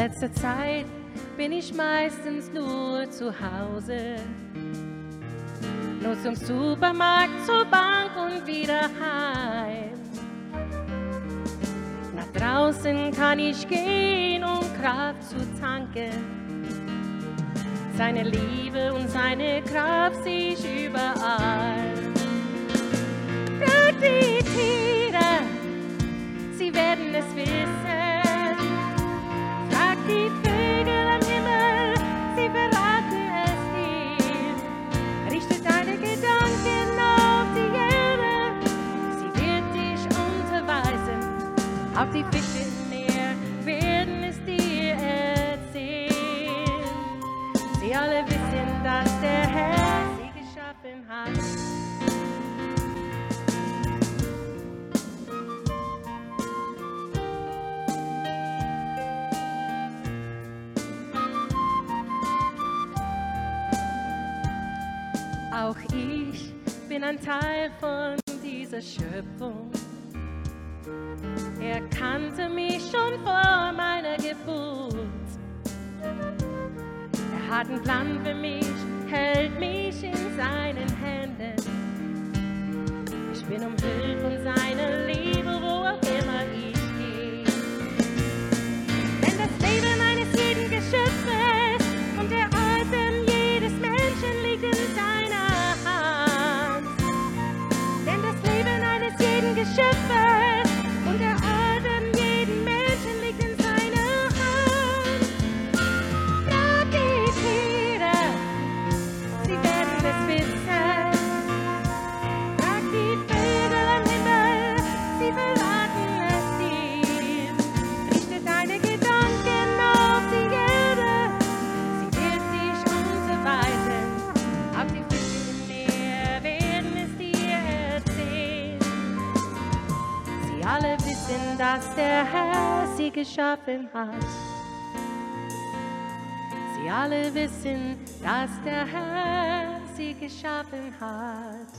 letzter Zeit bin ich meistens nur zu Hause. Nur zum Supermarkt, zur Bank und wieder heim. Nach draußen kann ich gehen, um Kraft zu tanken. Seine Liebe und seine Kraft sehe ich überall. Auch die Fische Meer werden es dir erzählen. Sie alle wissen, dass der Herr sie geschaffen hat. Auch ich bin ein Teil von dieser Schöpfung. Er kannte mich schon vor meiner Geburt. Er hat einen Plan für mich, hält mich in seinen Händen. Ich bin umhüllt von seiner Liebe, wo auch immer ich gehe. Denn das Leben eines jeden Geschöpfes und der Atem jedes Menschen liegt in seiner Hand. Denn das Leben eines jeden Geschöpfes alle wissen, dass der Herr sie geschaffen hat. Sie alle wissen, dass der Herr sie geschaffen hat.